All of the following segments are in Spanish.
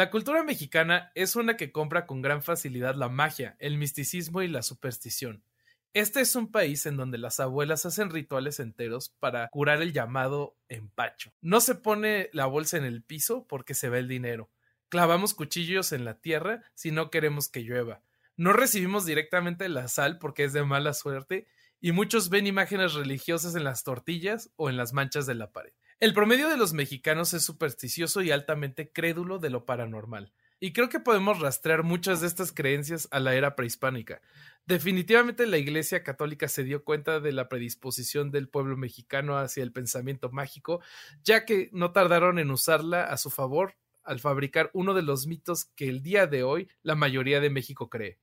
La cultura mexicana es una que compra con gran facilidad la magia, el misticismo y la superstición. Este es un país en donde las abuelas hacen rituales enteros para curar el llamado empacho. No se pone la bolsa en el piso porque se ve el dinero. Clavamos cuchillos en la tierra si no queremos que llueva. No recibimos directamente la sal porque es de mala suerte y muchos ven imágenes religiosas en las tortillas o en las manchas de la pared. El promedio de los mexicanos es supersticioso y altamente crédulo de lo paranormal. Y creo que podemos rastrear muchas de estas creencias a la era prehispánica. Definitivamente la Iglesia Católica se dio cuenta de la predisposición del pueblo mexicano hacia el pensamiento mágico, ya que no tardaron en usarla a su favor al fabricar uno de los mitos que el día de hoy la mayoría de México cree.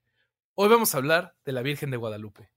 Hoy vamos a hablar de la Virgen de Guadalupe.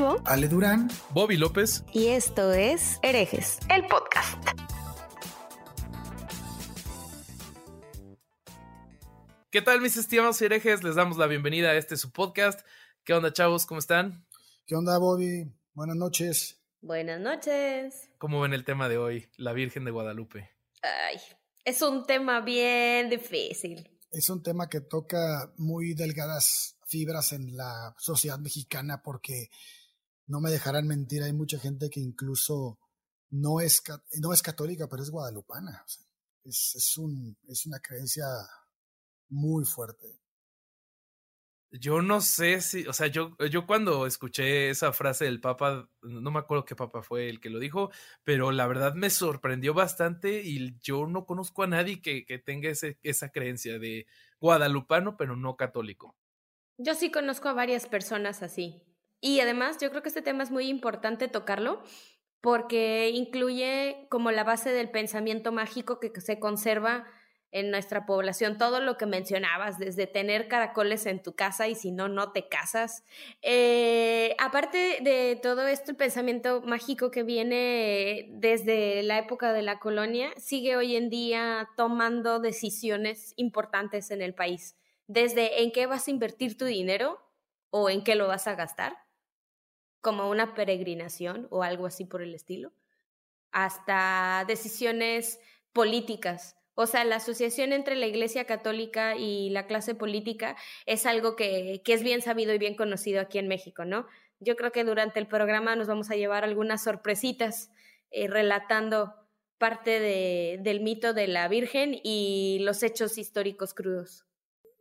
Ale Durán, Bobby López. Y esto es Herejes, el podcast. ¿Qué tal, mis estimados herejes? Les damos la bienvenida a este su podcast. ¿Qué onda, chavos? ¿Cómo están? ¿Qué onda, Bobby? Buenas noches. Buenas noches. ¿Cómo ven el tema de hoy? La Virgen de Guadalupe. Ay, es un tema bien difícil. Es un tema que toca muy delgadas fibras en la sociedad mexicana porque no me dejarán mentir, hay mucha gente que incluso no es, no es católica, pero es guadalupana. es, es, un, es una creencia muy fuerte. Yo no sé si, o sea, yo, yo cuando escuché esa frase del Papa, no me acuerdo qué Papa fue el que lo dijo, pero la verdad me sorprendió bastante y yo no conozco a nadie que, que tenga ese, esa creencia de guadalupano, pero no católico. Yo sí conozco a varias personas así. Y además yo creo que este tema es muy importante tocarlo porque incluye como la base del pensamiento mágico que se conserva en nuestra población, todo lo que mencionabas, desde tener caracoles en tu casa y si no, no te casas. Eh, aparte de todo esto, el pensamiento mágico que viene desde la época de la colonia sigue hoy en día tomando decisiones importantes en el país, desde en qué vas a invertir tu dinero o en qué lo vas a gastar como una peregrinación o algo así por el estilo, hasta decisiones políticas. O sea, la asociación entre la Iglesia Católica y la clase política es algo que, que es bien sabido y bien conocido aquí en México, ¿no? Yo creo que durante el programa nos vamos a llevar algunas sorpresitas eh, relatando parte de, del mito de la Virgen y los hechos históricos crudos.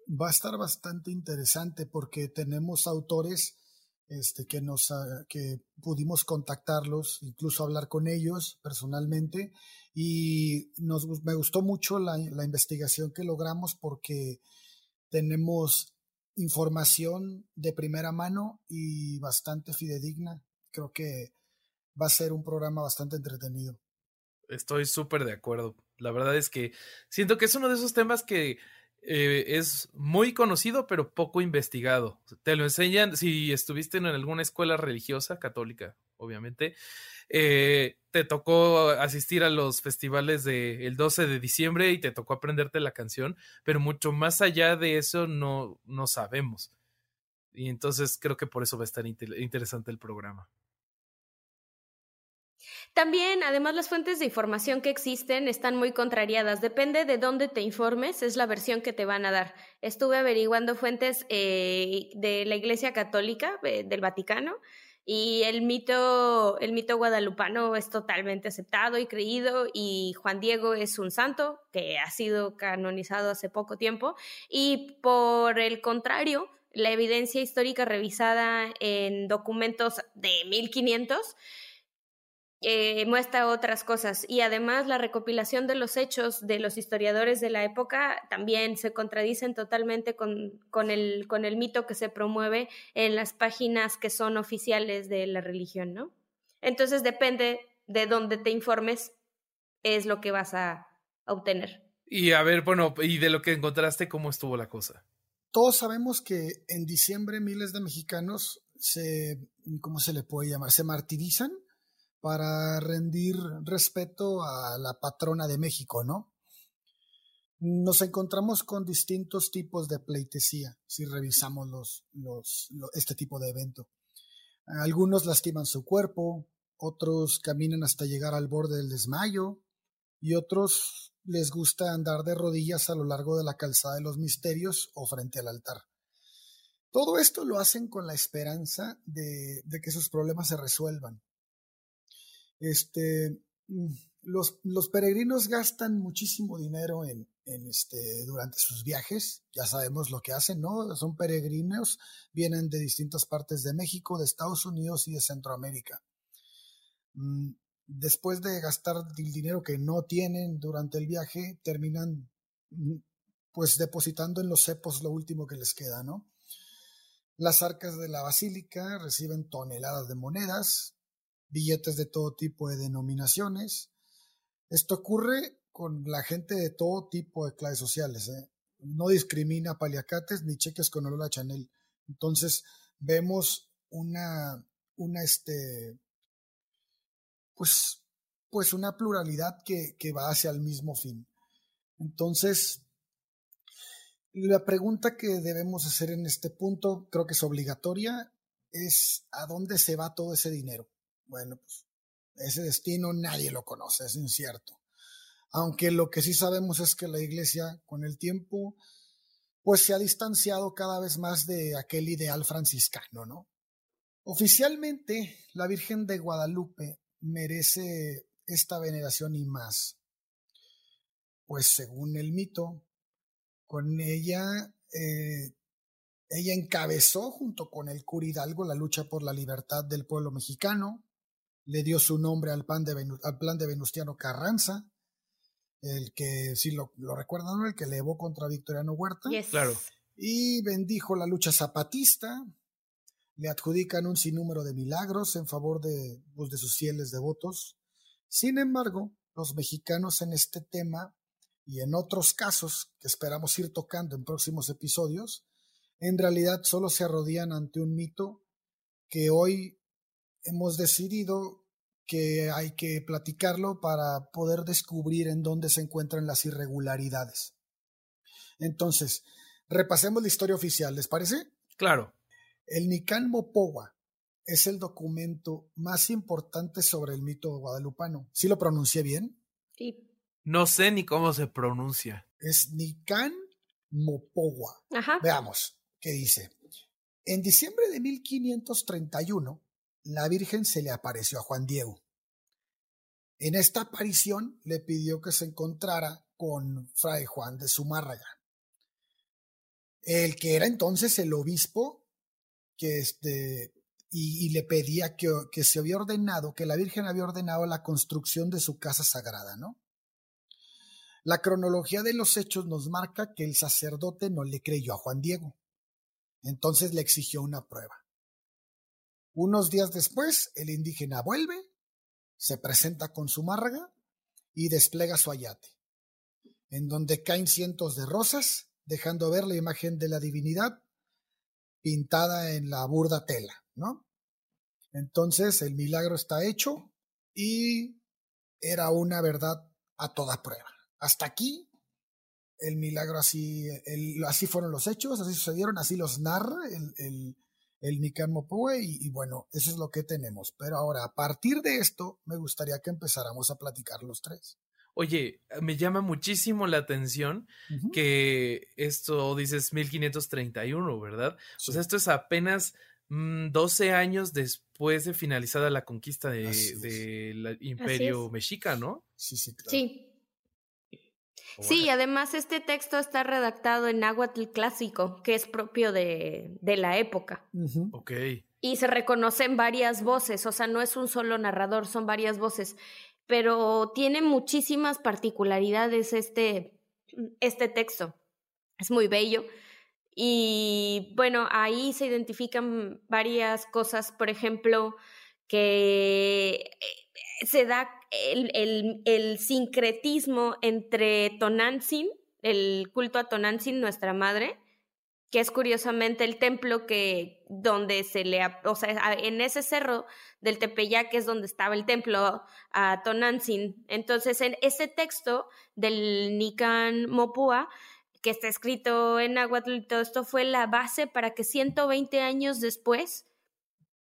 Va a estar bastante interesante porque tenemos autores este, que, nos, ah, que pudimos contactarlos, incluso hablar con ellos personalmente. Y nos, me gustó mucho la, la investigación que logramos porque tenemos información de primera mano y bastante fidedigna. Creo que va a ser un programa bastante entretenido. Estoy súper de acuerdo. La verdad es que siento que es uno de esos temas que eh, es muy conocido pero poco investigado. Te lo enseñan si estuviste en alguna escuela religiosa católica, obviamente. Eh, te tocó asistir a los festivales del 12 de diciembre y te tocó aprenderte la canción, pero mucho más allá de eso no, no sabemos. Y entonces creo que por eso va a estar interesante el programa. También, además, las fuentes de información que existen están muy contrariadas. Depende de dónde te informes, es la versión que te van a dar. Estuve averiguando fuentes eh, de la Iglesia Católica eh, del Vaticano y el mito, el mito guadalupano es totalmente aceptado y creído y Juan Diego es un santo que ha sido canonizado hace poco tiempo y por el contrario, la evidencia histórica revisada en documentos de 1500 eh, muestra otras cosas y además la recopilación de los hechos de los historiadores de la época también se contradicen totalmente con, con, el, con el mito que se promueve en las páginas que son oficiales de la religión, ¿no? Entonces depende de dónde te informes, es lo que vas a obtener. Y a ver, bueno, y de lo que encontraste, ¿cómo estuvo la cosa? Todos sabemos que en diciembre miles de mexicanos se, ¿cómo se le puede llamar? Se martirizan para rendir respeto a la patrona de México, ¿no? Nos encontramos con distintos tipos de pleitesía si revisamos este tipo de evento. Algunos lastiman su cuerpo, otros caminan hasta llegar al borde del desmayo y otros les gusta andar de rodillas a lo largo de la calzada de los misterios o frente al altar. Todo esto lo hacen con la esperanza de que sus problemas se resuelvan. Este, mm, los, los peregrinos gastan muchísimo dinero en, en este, durante sus viajes. Ya sabemos lo que hacen, ¿no? Son peregrinos, vienen de distintas partes de México, de Estados Unidos y de Centroamérica. Mm, después de gastar el dinero que no tienen durante el viaje, terminan mm, pues depositando en los cepos lo último que les queda, ¿no? Las arcas de la basílica reciben toneladas de monedas, billetes de todo tipo de denominaciones. Esto ocurre con la gente de todo tipo de clases sociales. ¿eh? No discrimina paliacates ni cheques con olor a Chanel. Entonces vemos una, una este, pues, pues una pluralidad que, que va hacia el mismo fin. Entonces, la pregunta que debemos hacer en este punto, creo que es obligatoria, es ¿a dónde se va todo ese dinero? Bueno, pues ese destino nadie lo conoce, es incierto aunque lo que sí sabemos es que la iglesia con el tiempo pues se ha distanciado cada vez más de aquel ideal franciscano, ¿no? Oficialmente, la Virgen de Guadalupe merece esta veneración y más, pues según el mito, con ella, eh, ella encabezó junto con el cura Hidalgo la lucha por la libertad del pueblo mexicano, le dio su nombre al, plan de, al plan de Venustiano Carranza, el que, si lo, lo recuerdan, el que levó contra Victoriano Huerta. Claro. Y bendijo la lucha zapatista. Le adjudican un sinnúmero de milagros en favor de, pues, de sus fieles devotos. Sin embargo, los mexicanos en este tema y en otros casos que esperamos ir tocando en próximos episodios, en realidad solo se arrodillan ante un mito que hoy hemos decidido que hay que platicarlo para poder descubrir en dónde se encuentran las irregularidades. Entonces, repasemos la historia oficial, ¿les parece? Claro. El Nican Mopowa es el documento más importante sobre el mito guadalupano. ¿Sí lo pronuncié bien? Sí. No sé ni cómo se pronuncia. Es Nican Mopowa. Ajá. Veamos qué dice. En diciembre de 1531, la Virgen se le apareció a Juan Diego. En esta aparición le pidió que se encontrara con Fray Juan de Zumárraga, el que era entonces el obispo este, y, le pedía que, que, se había ordenado, que la Virgen había ordenado la construcción de su casa sagrada, ¿no? La cronología de los hechos nos marca que el sacerdote no le creyó a Juan Diego, entonces le exigió una prueba. Unos días después, el indígena vuelve, se presenta con su márraga y despliega su ayate, en donde caen cientos de rosas, dejando ver la imagen de la divinidad pintada en la burda tela, ¿no? Entonces el milagro está hecho y era una verdad a toda prueba. Hasta aquí el milagro así, así fueron los hechos, así sucedieron, así los narra el Nikan Mopue y, bueno, eso es lo que tenemos. Pero ahora, a partir de esto, me gustaría que empezáramos a platicar los tres. Oye, me llama muchísimo la atención que esto dices 1531, ¿verdad? Pues esto es apenas 12 mm, años después de finalizada la conquista del de, imperio mexica, ¿no? Sí, sí, claro. Sí. Sí, además este texto está redactado en náhuatl clásico, que es propio de, de la época. Ok. Y se reconocen varias voces, o sea, no es un solo narrador, son varias voces, pero tiene muchísimas particularidades este, este texto. Es muy bello. Y bueno, ahí se identifican varias cosas, por ejemplo, que eh, se da el, el, sincretismo entre Tonantzin, el culto a Tonantzin, nuestra madre, que es curiosamente el templo que donde se le, o sea, en ese cerro del Tepeyac es donde estaba el templo a Tonantzin. Entonces, en ese texto del Nican Mopua, que está escrito en náhuatl todo esto fue la base para que 120 años después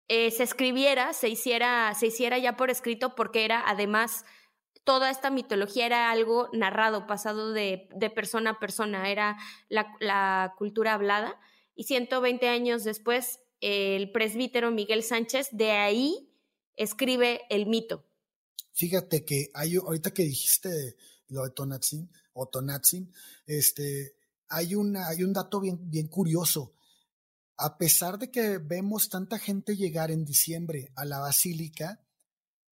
eh, se escribiera, se hiciera, se hiciera ya por escrito, porque era además toda esta mitología era algo narrado, pasado de, de persona a persona, era la, cultura hablada. Y 120 años después, el presbítero Miguel Sánchez de ahí escribe el mito. Fíjate que hay, ahorita que dijiste lo de Tonatzin o Tonatzin, este, hay, una, hay un dato bien, bien curioso. A pesar de que vemos tanta gente llegar en diciembre a la basílica,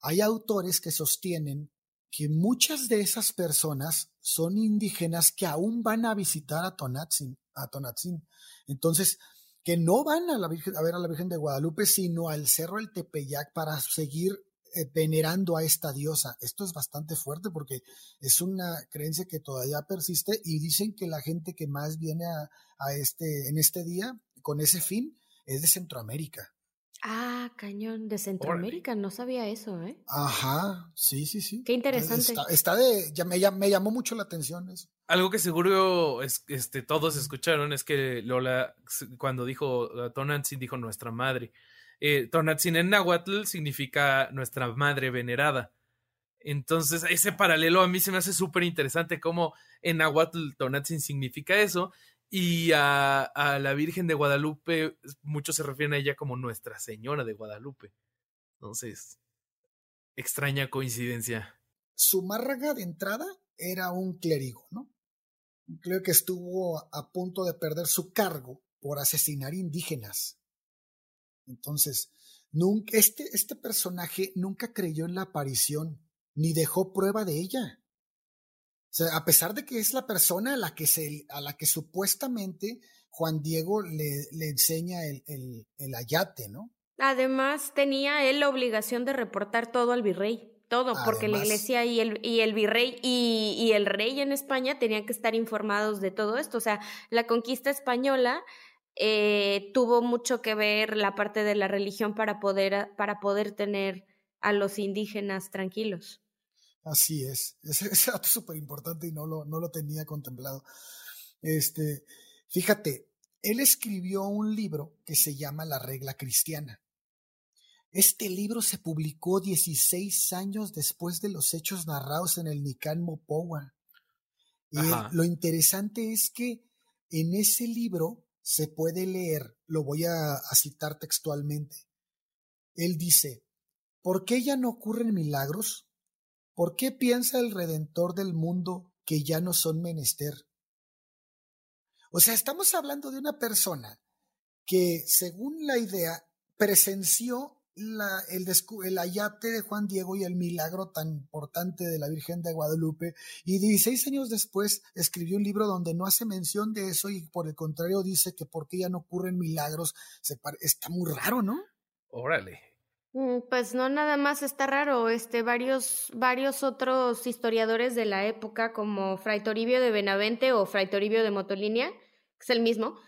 hay autores que sostienen que muchas de esas personas son indígenas que aún van a visitar a Tonatzin, a Tonatzin. Entonces, que no van a, la Virgen, a ver a la Virgen de Guadalupe, sino al Cerro El Tepeyac para seguir eh, venerando a esta diosa. Esto es bastante fuerte porque es una creencia que todavía persiste y dicen que la gente que más viene a, a este, en este día con ese fin es de Centroamérica. Ah, cañón, de Centroamérica, no sabía eso, ¿eh? Ajá, sí, sí, sí. Qué interesante. Está, de, ya me, me, llamó mucho la atención eso. Algo que seguro es, este, todos escucharon es que Lola, cuando dijo Tonantzin, dijo nuestra madre. Eh, Tonantzin en náhuatl significa nuestra madre venerada. Entonces, ese paralelo a mí se me hace súper interesante cómo en náhuatl Tonantzin significa eso y a, a, la Virgen de Guadalupe, muchos se refieren a ella como Nuestra Señora de Guadalupe. Entonces, extraña coincidencia. Su márraga de entrada era un clérigo, ¿no? Un clérigo que estuvo a punto de perder su cargo por asesinar indígenas. Entonces, nunca, este, este personaje nunca creyó en la aparición, ni dejó prueba de ella sea, a pesar de que es la persona a la que, se, a la que supuestamente Juan Diego le, le enseña el, el, el, ayate, ¿no? Además, tenía él la obligación de reportar todo al virrey, todo, porque la iglesia y el, y el virrey y, y, el rey en España tenían que estar informados de todo esto. O sea, la conquista española eh, tuvo mucho que ver la parte de la religión para poder, para poder tener a los indígenas tranquilos. Así es. Ese, ese dato es súper importante y no lo, no lo tenía contemplado. Este, fíjate, él escribió un libro que se llama La Regla Cristiana. Este libro se publicó 16 años después de los hechos narrados en el Nican Mopowa. Y lo interesante es que en ese libro se puede leer, lo voy a, a citar textualmente. Él dice, ¿por qué ya no ocurren milagros? ¿Por qué piensa el Redentor del mundo que ya no son menester? O sea, estamos hablando de una persona que, según la idea, presenció el, el, ayate de Juan Diego y el milagro tan importante de la Virgen de Guadalupe, y 16 años después escribió un libro donde no hace mención de eso y por el contrario dice que porque ya no ocurren milagros, se está muy raro, ¿no? Órale. Mm, pues no nada más está raro, este varios varios otros historiadores de la época como Fray Toribio de Benavente o Fray Toribio de Motolinia, que es el mismo,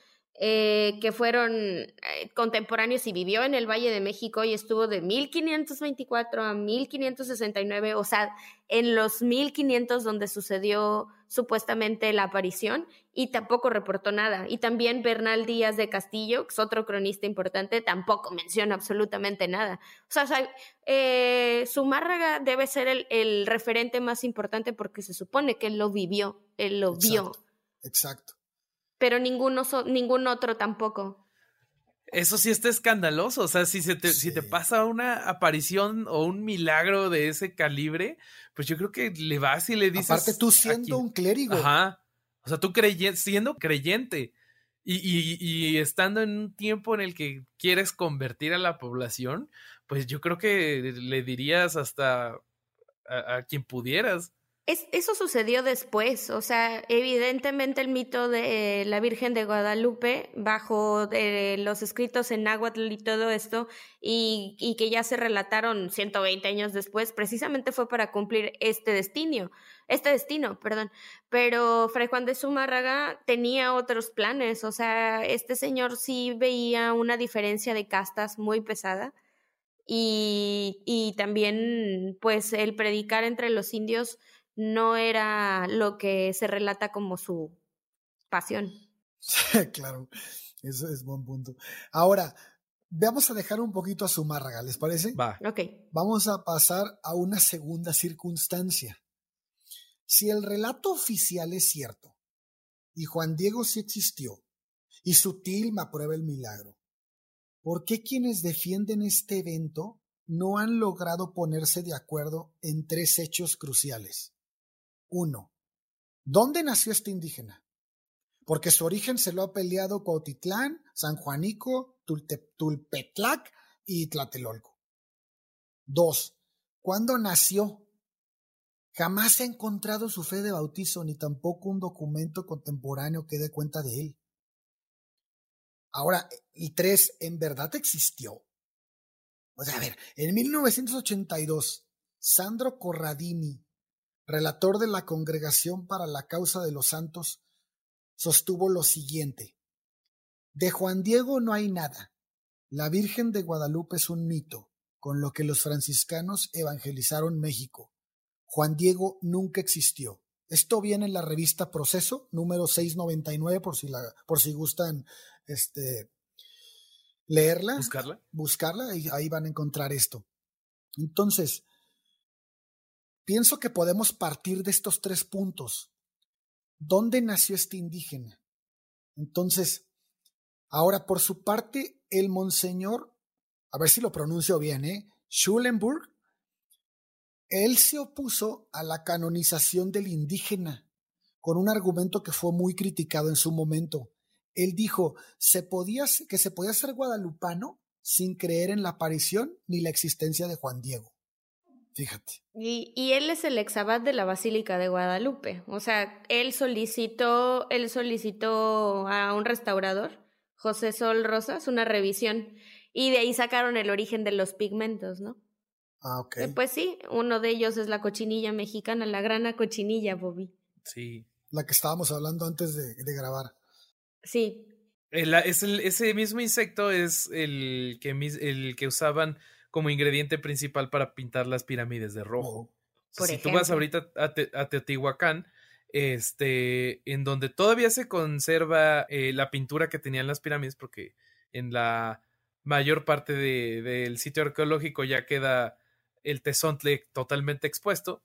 eh, que fueron eh, contemporáneos y vivió en el Valle de México y estuvo de 1524 a 1569, o sea, en los 1500 donde sucedió supuestamente la aparición y tampoco reportó nada. Y también Bernal Díaz de Castillo, que es otro cronista importante, tampoco menciona absolutamente nada. O sea, eh, Zumárraga debe ser el, referente más importante porque se supone que él lo vivió, él lo vio. Exacto pero ninguno ningún otro tampoco. Eso sí está escandaloso, o sea, si, se te, si te pasa una aparición o un milagro de ese calibre, pues yo creo que le vas y le dices... Aparte tú siendo un clérigo. Ajá, o sea, tú creyente, siendo creyente y, y, y, estando en un tiempo en el que quieres convertir a la población, pues yo creo que le dirías hasta a, a quien pudieras. Eso sucedió después, o sea, evidentemente el mito de la Virgen de Guadalupe, bajo de los escritos en náhuatl y todo esto, y, y, que ya se relataron 120 años después, precisamente fue para cumplir este destino, este destino, perdón. Pero Fray Juan de Zumárraga tenía otros planes, o sea, este señor sí veía una diferencia de castas muy pesada. Y, y también, pues, el predicar entre los indios no era lo que se relata como su pasión. claro, eso es buen punto. Ahora, vamos a dejar un poquito a Zumárraga, ¿les parece? Va. Ok. Vamos a pasar a una segunda circunstancia. Si el relato oficial es cierto, y Juan Diego sí existió, y su tilma aprueba el milagro, ¿por qué quienes defienden este evento no han logrado ponerse de acuerdo en tres hechos cruciales? Uno, ¿dónde nació este indígena? Porque su origen se lo ha peleado Cuautitlán, San Juanico, Tulpetlac y Tlatelolco. Dos, ¿cuándo nació? Jamás se ha encontrado su fe de bautizo ni tampoco un documento contemporáneo que dé cuenta de él. Ahora, y tres, ¿en verdad existió? O sea, a ver, en 1982, Sandro Corradini, relator de la Congregación para la Causa de los Santos, sostuvo lo siguiente. De Juan Diego no hay nada. La Virgen de Guadalupe es un mito, con lo que los franciscanos evangelizaron México. Juan Diego nunca existió. Esto viene en la revista Proceso, número 699, por si, la, por si gustan este, leerla. Buscarla. Buscarla, y ahí van a encontrar esto. Entonces, Pienso que podemos partir de estos tres puntos. ¿Dónde nació este indígena? Entonces, ahora por su parte, el monseñor, a ver si lo pronuncio bien, ¿eh? Schulenburg, él se opuso a la canonización del indígena con un argumento que fue muy criticado en su momento. Él dijo se podía, que se podía ser guadalupano sin creer en la aparición ni la existencia de Juan Diego. Fíjate. Y, y, él es el exabad de la Basílica de Guadalupe. O sea, él solicitó, él solicitó a un restaurador, José Sol Rosas, una revisión. Y de ahí sacaron el origen de los pigmentos, ¿no? Ah, ok. Eh, pues sí, uno de ellos es la cochinilla mexicana, la grana cochinilla, Bobby. Sí. La que estábamos hablando antes de, de grabar. Sí. El, es el, ese mismo insecto es el que, el que usaban como ingrediente principal para pintar las pirámides de rojo. si tú vas ahorita a, Teotihuacán, este, en donde todavía se conserva eh, la pintura que tenían las pirámides, porque en la mayor parte del sitio arqueológico ya queda el tezontle totalmente expuesto.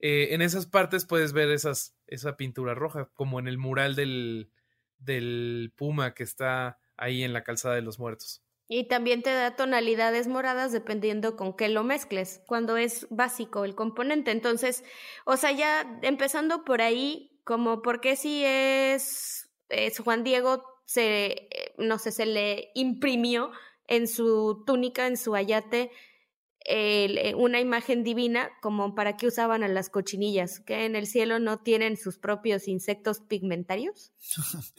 Eh, en esas partes puedes ver esas, esa pintura roja, como en el mural del, del puma que está ahí en la calzada de los muertos. Y también te da tonalidades moradas dependiendo con qué lo mezcles, cuando es básico el componente. Entonces, o sea, ya empezando por ahí, como porque si es, es Juan Diego, se, no sé, se le imprimió en su túnica, en su ayate, eh, una imagen divina como para qué usaban a las cochinillas, que en el cielo no tienen sus propios insectos pigmentarios.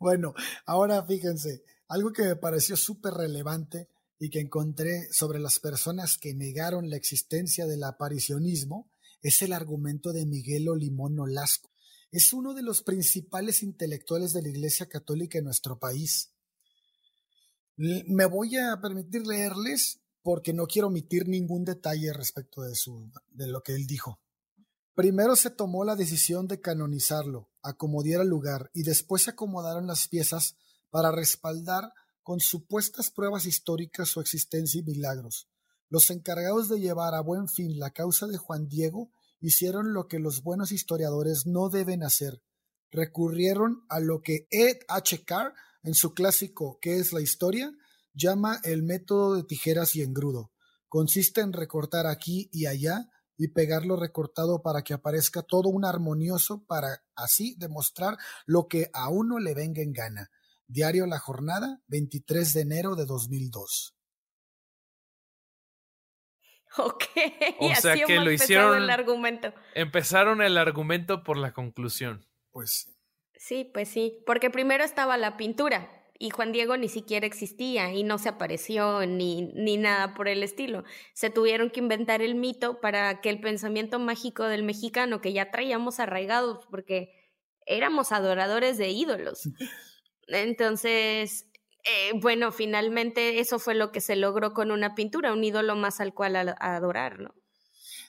bueno, ahora fíjense, algo que me pareció súper relevante y que encontré sobre las personas que negaron la existencia del aparicionismo es el argumento de Miguel Olimón Nolasco. Es uno de los principales intelectuales de la Iglesia Católica en nuestro país. Me voy a permitir leerles porque no quiero omitir ningún detalle respecto de, su, de lo que él dijo. Primero se tomó la decisión de canonizarlo, acomodiar el lugar y después se acomodaron las piezas para respaldar con supuestas pruebas históricas su existencia y milagros. Los encargados de llevar a buen fin la causa de Juan Diego hicieron lo que los buenos historiadores no deben hacer. Recurrieron a lo que Ed H. Carr, en su clásico ¿Qué es la historia?, llama el método de tijeras y engrudo. Consiste en recortar aquí y allá y pegarlo recortado para que aparezca todo un armonioso para así demostrar lo que a uno le venga en gana. Diario La Jornada, 23 de enero de 2002. Ok, o sea que lo hicieron el argumento. Empezaron el argumento por la conclusión. Pues sí, pues sí, porque primero estaba la pintura y Juan Diego ni siquiera existía y no se apareció ni, ni nada por el estilo. Se tuvieron que inventar el mito para que el pensamiento mágico del mexicano, que ya traíamos arraigados porque éramos adoradores de ídolos. Entonces, eh, bueno, finalmente eso fue lo que se logró con una pintura, un ídolo más al cual adorar, ¿no?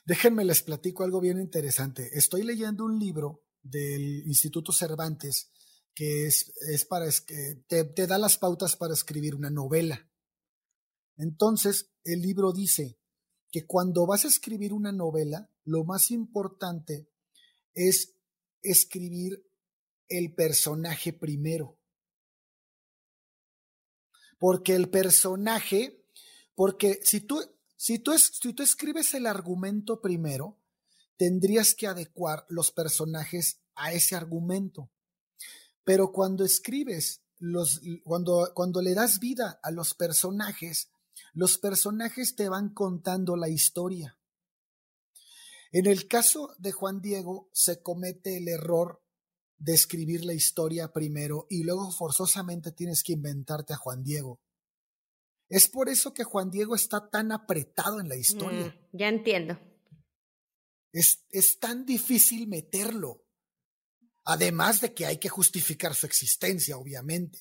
Déjenme les platico algo bien interesante. Estoy leyendo un libro del Instituto Cervantes que es, es para te da las pautas para escribir una novela. Entonces, el libro dice que cuando vas a escribir una novela, lo más importante es escribir el personaje primero. Porque el personaje, porque si tú, si tú, si tú escribes el argumento primero, tendrías que adecuar los personajes a ese argumento. Pero cuando escribes, los, cuando, cuando le das vida a los personajes, los personajes te van contando la historia. En el caso de Juan Diego se comete el error de escribir la historia primero y luego forzosamente tienes que inventarte a Juan Diego. Es por eso que Juan Diego está tan apretado en la historia. Mm, ya entiendo. Es, es tan difícil meterlo. Además de que hay que justificar su existencia, obviamente.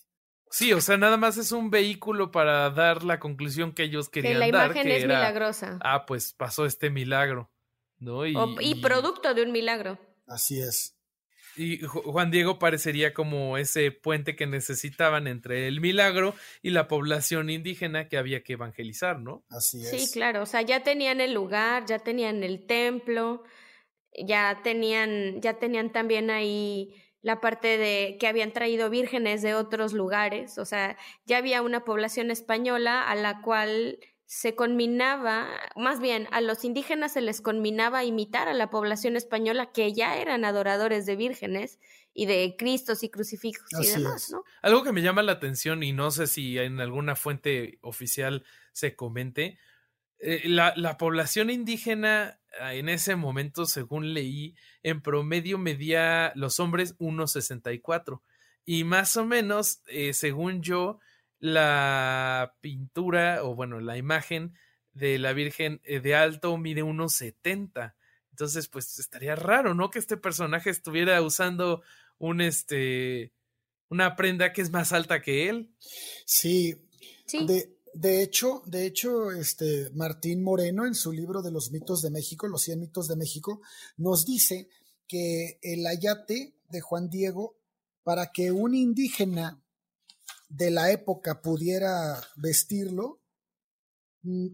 Sí, o sea, nada más es un vehículo para dar la conclusión que ellos querían dar. Que la imagen es milagrosa. Ah, pues pasó este milagro, ¿no? y producto de un milagro. Así es. Y Juan Diego parecería como ese puente que necesitaban entre el milagro y la población indígena que había que evangelizar, ¿no? Así es. Sí, claro, o sea, ya tenían el lugar, ya tenían el templo, ya tenían, ya tenían también ahí la parte de que habían traído vírgenes de otros lugares, o sea, ya había una población española a la cual se conminaba, más bien a los indígenas se les conminaba imitar a la población española que ya eran adoradores de vírgenes y de cristos y crucifijos y demás, ¿no? Algo que me llama la atención y no sé si en alguna fuente oficial se comente, eh, la, la, población indígena ah, en ese momento, según leí, en promedio medía los hombres 1,64 y más o menos, eh, según yo, la pintura o bueno, la imagen de la Virgen eh, de alto mide unos 70. Entonces, pues estaría raro, ¿no? Que este personaje estuviera usando un este una prenda que es más alta que él. Sí. sí. De, de hecho, de hecho, este Martín Moreno en su libro de los mitos de México, los 100 mitos de México, nos dice que el ayate de Juan Diego para que un indígena de la época pudiera vestirlo mm,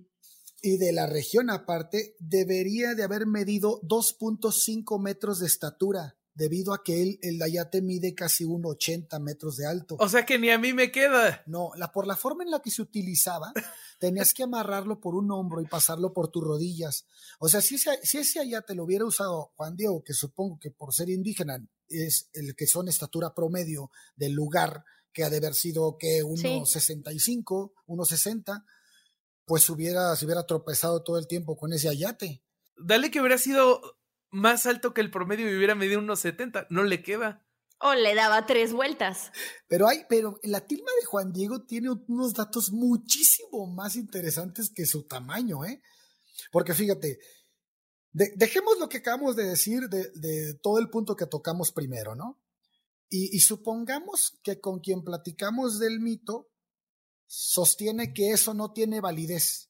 y de la región aparte, debería de haber medido 2.5 metros de estatura, debido a que él, el ayate mide casi 1,80 metros de alto. O sea que ni a mí me queda. No, la, por la forma en la que se utilizaba, tenías que amarrarlo por un hombro y pasarlo por tus rodillas. O sea, si ese, si ese ayate lo hubiera usado Juan Diego, que supongo que por ser indígena es el que son estatura promedio del lugar, que ha de haber sido que 1.65, 1.60, pues hubiera, se hubiera tropezado todo el tiempo con ese ayate. Dale que hubiera sido más alto que el promedio y hubiera medido 1.70, no le queda. O le daba tres vueltas. Pero hay, pero la tilma de Juan Diego tiene unos datos muchísimo más interesantes que su tamaño, ¿eh? Porque fíjate, dejemos lo que acabamos de decir de, de todo el punto que tocamos primero, ¿no? Y, supongamos que con quien platicamos del mito sostiene que eso no tiene validez,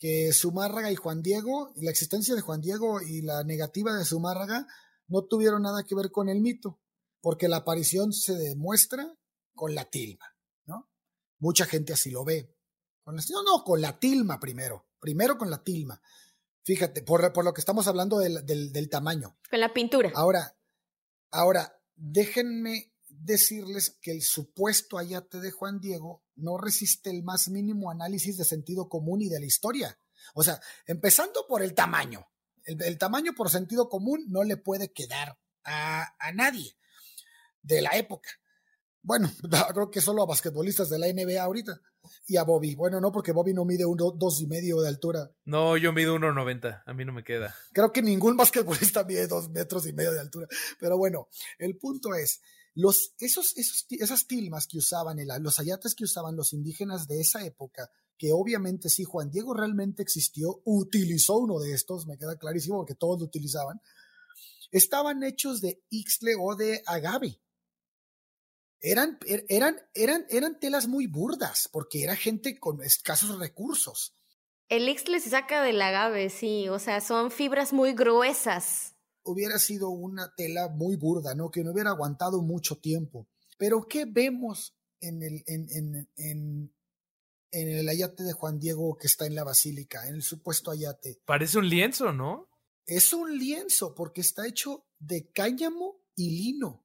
que Zumárraga y Juan Diego, la existencia de Juan Diego y la negativa de Zumárraga no tuvieron nada que ver con el mito, porque la aparición se demuestra con la tilma, ¿no? Mucha gente así lo ve. Con no, no, con la tilma primero, primero con la tilma. Fíjate, por, por lo que estamos hablando del, del, del tamaño. Con la pintura. Ahora, ahora, déjenme decirles que el supuesto ayate de Juan Diego no resiste el más mínimo análisis de sentido común y de la historia. O sea, empezando por el tamaño. El, tamaño por sentido común no le puede quedar a, a nadie de la época. Bueno, creo que solo a basquetbolistas de la NBA ahorita. Y a Bobby. Bueno, no, porque Bobby no mide un dos y medio de altura. No, yo mido 1.90. A mí no me queda. Creo que ningún basquetbolista mide dos metros y medio de altura. Pero bueno, el punto es, los, esos, esos, esas tilmas que usaban, los ayates que usaban los indígenas de esa época, que obviamente sí, Juan Diego realmente existió, utilizó uno de estos, me queda clarísimo porque todos lo utilizaban, estaban hechos de ixtle o de agave. Eran, er, eran, eran, eran telas muy burdas porque era gente con escasos recursos. El ixtle se saca del agave, sí, o sea, son fibras muy gruesas hubiera sido una tela muy burda, ¿no? Que no hubiera aguantado mucho tiempo. Pero ¿qué vemos en el, en, en, en, en el ayate de Juan Diego que está en la basílica, en el supuesto ayate? Parece un lienzo, ¿no? Es un lienzo porque está hecho de cáñamo y lino.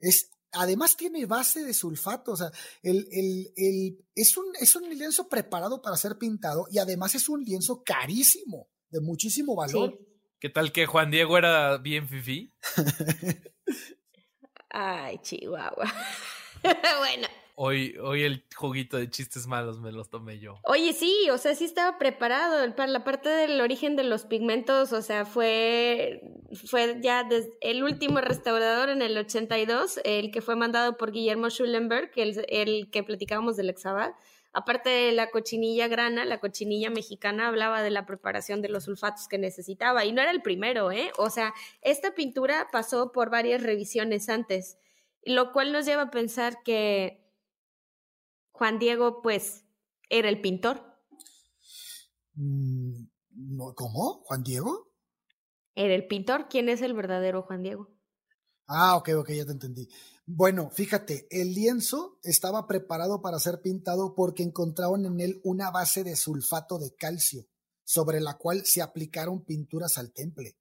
Es, además tiene base de sulfato, o sea, el, el, el, es, un, es un lienzo preparado para ser pintado y además es un lienzo carísimo, de muchísimo valor. ¿Qué tal que Juan Diego era bien fifi? Ay, Chihuahua. bueno. Hoy, hoy el juguito de chistes malos me los tomé yo. Oye, sí, o sea, sí estaba preparado. Para la parte del origen de los pigmentos, o sea, fue, fue ya el último restaurador en el 82, el que fue mandado por Guillermo Schulenberg, el, el que platicábamos del Exabad Aparte de la cochinilla grana, la cochinilla mexicana hablaba de la preparación de los sulfatos que necesitaba y no era el primero, ¿eh? O sea, esta pintura pasó por varias revisiones antes, lo cual nos lleva a pensar que Juan Diego, pues, era el pintor. Mm, ¿Cómo? ¿Juan Diego? Era el pintor. ¿Quién es el verdadero Juan Diego? Ah, ok, ok, ya te entendí. Bueno, fíjate, el lienzo estaba preparado para ser pintado porque encontraron en él una base de sulfato de calcio, sobre la cual se aplicaron pinturas al temple.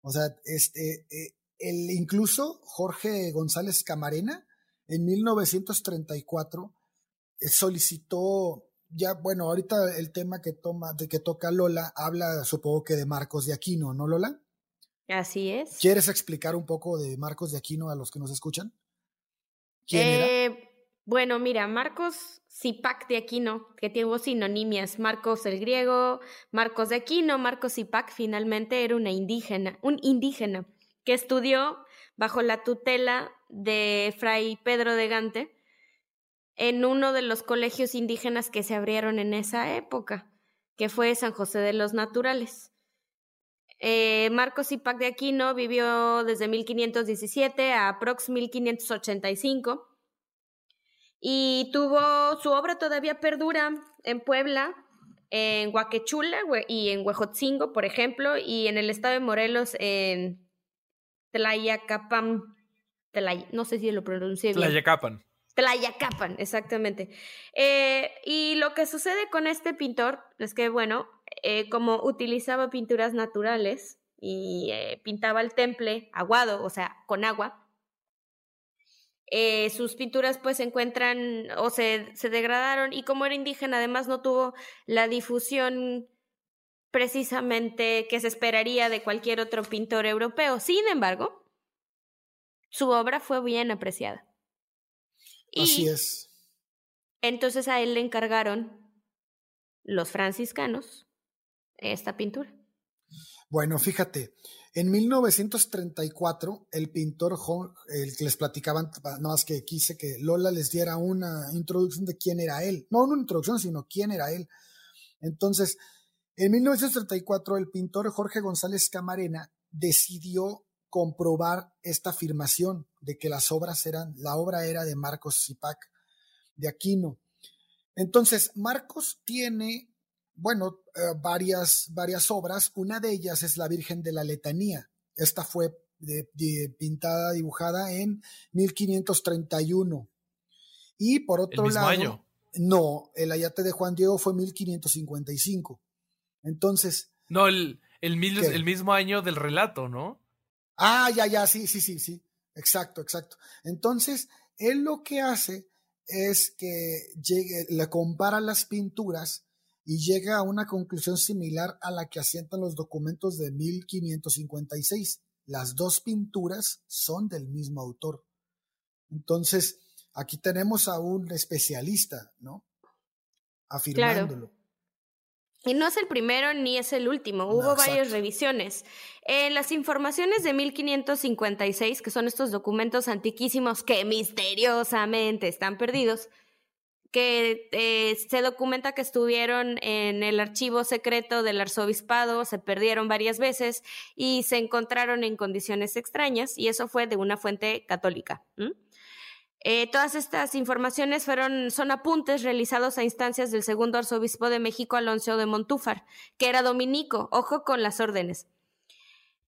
O sea, este, eh, el, incluso Jorge González Camarena, en 1934, eh, solicitó, ya, bueno, ahorita el tema que toma, de que toca Lola, habla, supongo que de Marcos de Aquino, ¿no, Lola? Así es. ¿Quieres explicar un poco de Marcos de Aquino a los que nos escuchan? Eh, bueno, mira, Marcos Zipac de Aquino, que tiene sinonimias, Marcos el griego, Marcos de Aquino, Marcos Zipac finalmente era una indígena, un indígena que estudió bajo la tutela de Fray Pedro de Gante en uno de los colegios indígenas que se abrieron en esa época, que fue San José de los Naturales. Eh, Marcos Zipac de Aquino vivió desde 1517 a aprox 1585 y tuvo su obra todavía perdura en Puebla, en Huaquechula y en Huejotzingo, por ejemplo, y en el estado de Morelos en Tlayacapan, no sé si lo pronuncié bien. Tlayacapan. Tlayacapan, exactamente. Eh, y lo que sucede con este pintor es que, bueno, eh, como utilizaba pinturas naturales y eh, pintaba el temple aguado, o sea, con agua, sus pinturas pues se encuentran o se, se degradaron y como era indígena además no tuvo la difusión precisamente que se esperaría de cualquier otro pintor europeo. Sin embargo, su obra fue bien apreciada. Así es. Entonces a él le encargaron los franciscanos esta pintura. Bueno, fíjate, en 1934 el pintor, el que les platicaban, nada más que quise que Lola les diera una introducción de quién era él. No una introducción, sino quién era él. Entonces, en 1934 el pintor Jorge González Camarena decidió comprobar esta afirmación de que las obras eran, la obra era de Marcos Zipac de Aquino. Entonces, Marcos tiene bueno, eh, varias, varias obras. Una de ellas es La Virgen de la Letanía. Esta fue pintada, dibujada en 1531. Y por otro lado. Año? No, el Ayate de Juan Diego fue 1555. Entonces. No, el, el, el mismo año del relato, ¿no? Ah, ya, ya, sí, sí, sí, sí. Exacto, exacto. Entonces, él lo que hace es que llegue, le compara las pinturas y llega a una conclusión similar a la que asientan los documentos de 1556. Las dos pinturas son del mismo autor. Entonces, aquí tenemos a un especialista, ¿no? Afirmándolo. Y no es el primero ni es el último, hubo varias revisiones. En las informaciones de 1556, que son estos documentos antiquísimos que misteriosamente están perdidos, que eh, se documenta que estuvieron en el archivo secreto del arzobispado, se perdieron varias veces y se encontraron en condiciones extrañas, y eso fue de una fuente católica. Eh, todas estas informaciones fueron, son apuntes realizados a instancias del segundo arzobispo de México, Alonso de Montúfar, que era dominico, ojo con las órdenes.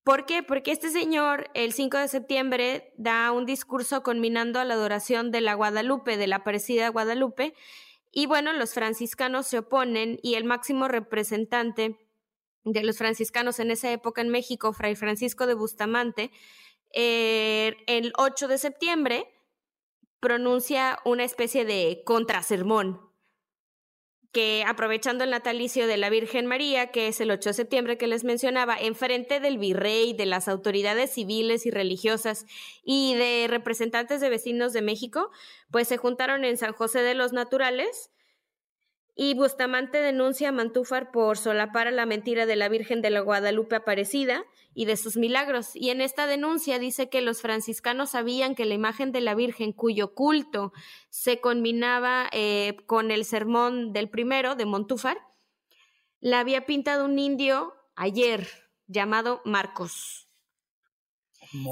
¿Por qué? Porque este señor el 5 de septiembre da un discurso conminando a la adoración de la Guadalupe, de la Aparecida Guadalupe, y bueno, los franciscanos se oponen y el máximo representante de los franciscanos en esa época en México, Fray Francisco de Bustamante, eh, el 8 de septiembre pronuncia una especie de contrasermón que aprovechando el natalicio de la Virgen María, que es el 8 de septiembre que les mencionaba, enfrente del virrey, de las autoridades civiles y religiosas y de representantes de vecinos de México, pues se juntaron en San José de los Naturales y Bustamante denuncia a Mantúfar por solapar a la mentira de la Virgen de la Guadalupe Aparecida y de sus milagros. Y en esta denuncia dice que los franciscanos sabían que la imagen de la Virgen, cuyo culto se combinaba eh, con el sermón del primero, de Montúfar, la había pintado un indio ayer llamado Marcos.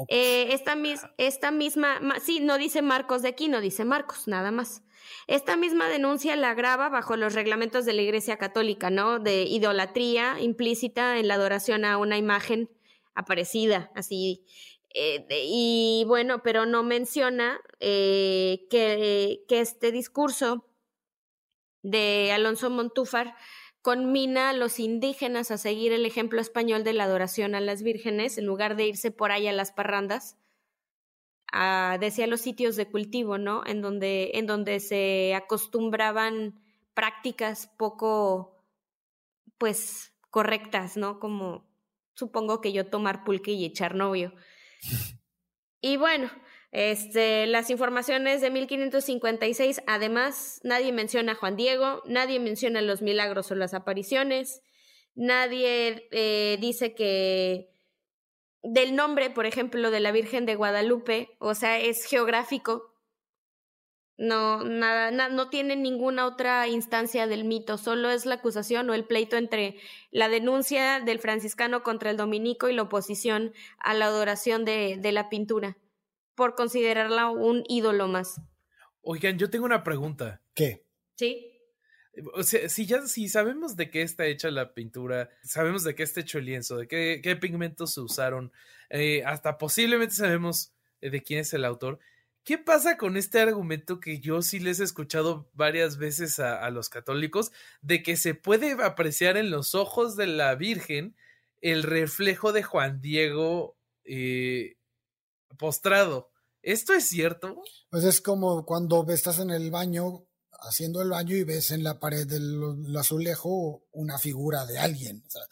Eh, esta, esta misma, sí, no dice Marcos de aquí, no dice Marcos, nada más. Esta misma denuncia la graba bajo los reglamentos de la Iglesia Católica, ¿no? De idolatría implícita en la adoración a una imagen aparecida, así. Eh, y bueno, pero no menciona eh, que, que este discurso de Alonso Montúfar conmina a los indígenas a seguir el ejemplo español de la adoración a las vírgenes en lugar de irse por ahí a las parrandas decía los sitios de cultivo, ¿no? En donde, en donde se acostumbraban prácticas poco, pues, correctas, ¿no? Como supongo que yo tomar pulque y echar novio. y bueno, este, las informaciones de 1556, además, nadie menciona a Juan Diego, nadie menciona los milagros o las apariciones, nadie eh, dice que del nombre, por ejemplo, de la Virgen de Guadalupe, o sea, es geográfico. No, nada, no tiene ninguna otra instancia del mito, solo es la acusación o el pleito entre la denuncia del franciscano contra el dominico y la oposición a la adoración de, de la pintura, por considerarla un ídolo más. Oigan, yo tengo una pregunta. ¿Qué? Sí. O sea, si ya si sabemos de qué está hecha la pintura, sabemos de qué está hecho el lienzo, de qué, qué pigmentos se usaron, eh, hasta posiblemente sabemos eh, de quién es el autor. ¿Qué pasa con este argumento que yo sí les he escuchado varias veces a, los católicos de que se puede apreciar en los ojos de la Virgen el reflejo de Juan Diego eh, postrado? ¿Esto es cierto? Pues es como cuando estás en el baño haciendo el baño y ves en la pared del azulejo una figura de alguien. O sea,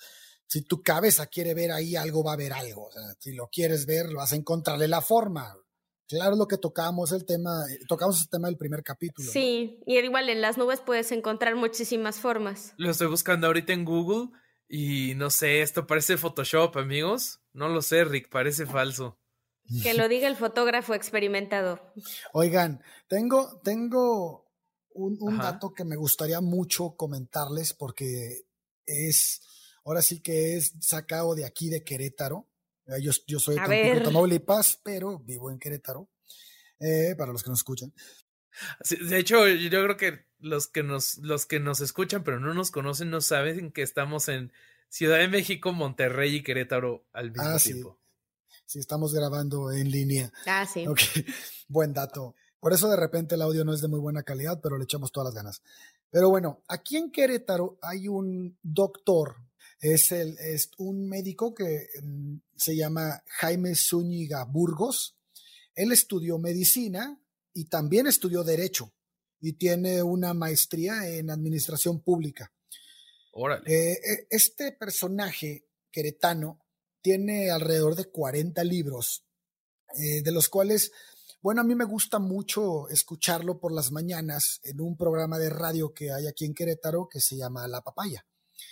si tu cabeza quiere ver ahí algo, va a ver algo. O sea, si lo quieres ver, vas a encontrarle la forma. Claro, lo que tocamos el tema, tocamos el tema del primer capítulo. Sí, y igual en las nubes puedes encontrar muchísimas formas. Lo estoy buscando ahorita en Google y no sé, esto parece Photoshop, amigos. No lo sé, Rick, parece falso. Que lo diga el fotógrafo experimentado. Oigan, tengo, tengo un, dato que me gustaría mucho comentarles porque es, ahora sí que es sacado de aquí de Querétaro. Eh, yo, yo soy de Tamaulipas, pero vivo en Querétaro, eh, para los que nos escuchan. de hecho, yo creo que los que nos, los que nos escuchan pero no nos conocen no saben que estamos en Ciudad de México, Monterrey y Querétaro al mismo ah, tiempo. Sí. estamos grabando en línea. Ah, sí. Buen dato. Por eso de repente el audio no es de muy buena calidad, pero le echamos todas las ganas. Pero bueno, aquí en Querétaro hay un doctor, es, el, es un médico que mm, se llama Jaime Zúñiga Burgos. Él estudió medicina y también estudió derecho y tiene una maestría en administración pública. Órale. Eh, e, este personaje queretano tiene alrededor de 40 libros, eh, de los cuales bueno, a mí me gusta mucho escucharlo por las mañanas en un programa de radio que hay aquí en Querétaro que se llama La Papaya.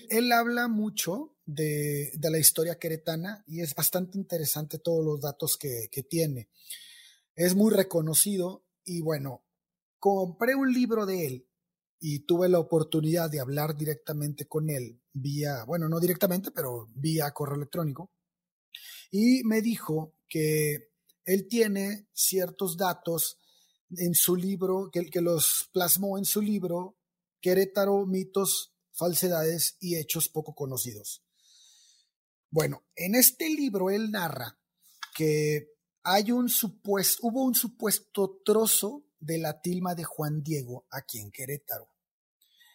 Él habla mucho de, la historia queretana y es bastante interesante todos los datos que, tiene. Es muy reconocido y bueno, compré un libro de él y tuve la oportunidad de hablar directamente con él vía, bueno, no directamente, pero vía correo electrónico. Y me dijo que él tiene ciertos datos en su libro, que, que los plasmó en su libro, Querétaro, mitos, falsedades y hechos poco conocidos. Bueno, en este libro él narra que hay un supuesto, hubo un supuesto trozo de la tilma de Juan Diego aquí en Querétaro.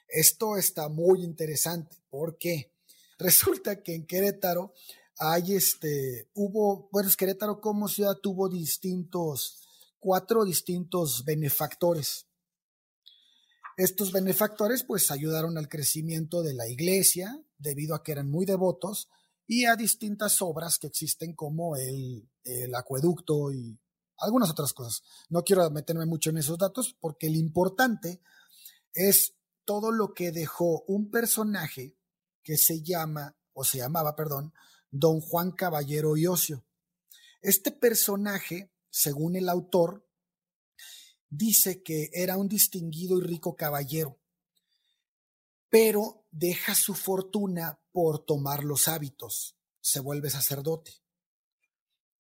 Esto está muy interesante porque resulta que en Querétaro hay este, hubo, bueno, Querétaro como ciudad tuvo distintos, cuatro distintos benefactores. Estos benefactores pues ayudaron al crecimiento de la iglesia debido a que eran muy devotos y a distintas obras que existen como el, acueducto y algunas otras cosas. No quiero meterme mucho en esos datos porque lo importante es todo lo que dejó un personaje que se llama, o se llamaba, perdón, don Juan Caballero y Ocio. Este personaje, según el autor, dice que era un distinguido y rico caballero, pero deja su fortuna por tomar los hábitos, se vuelve sacerdote.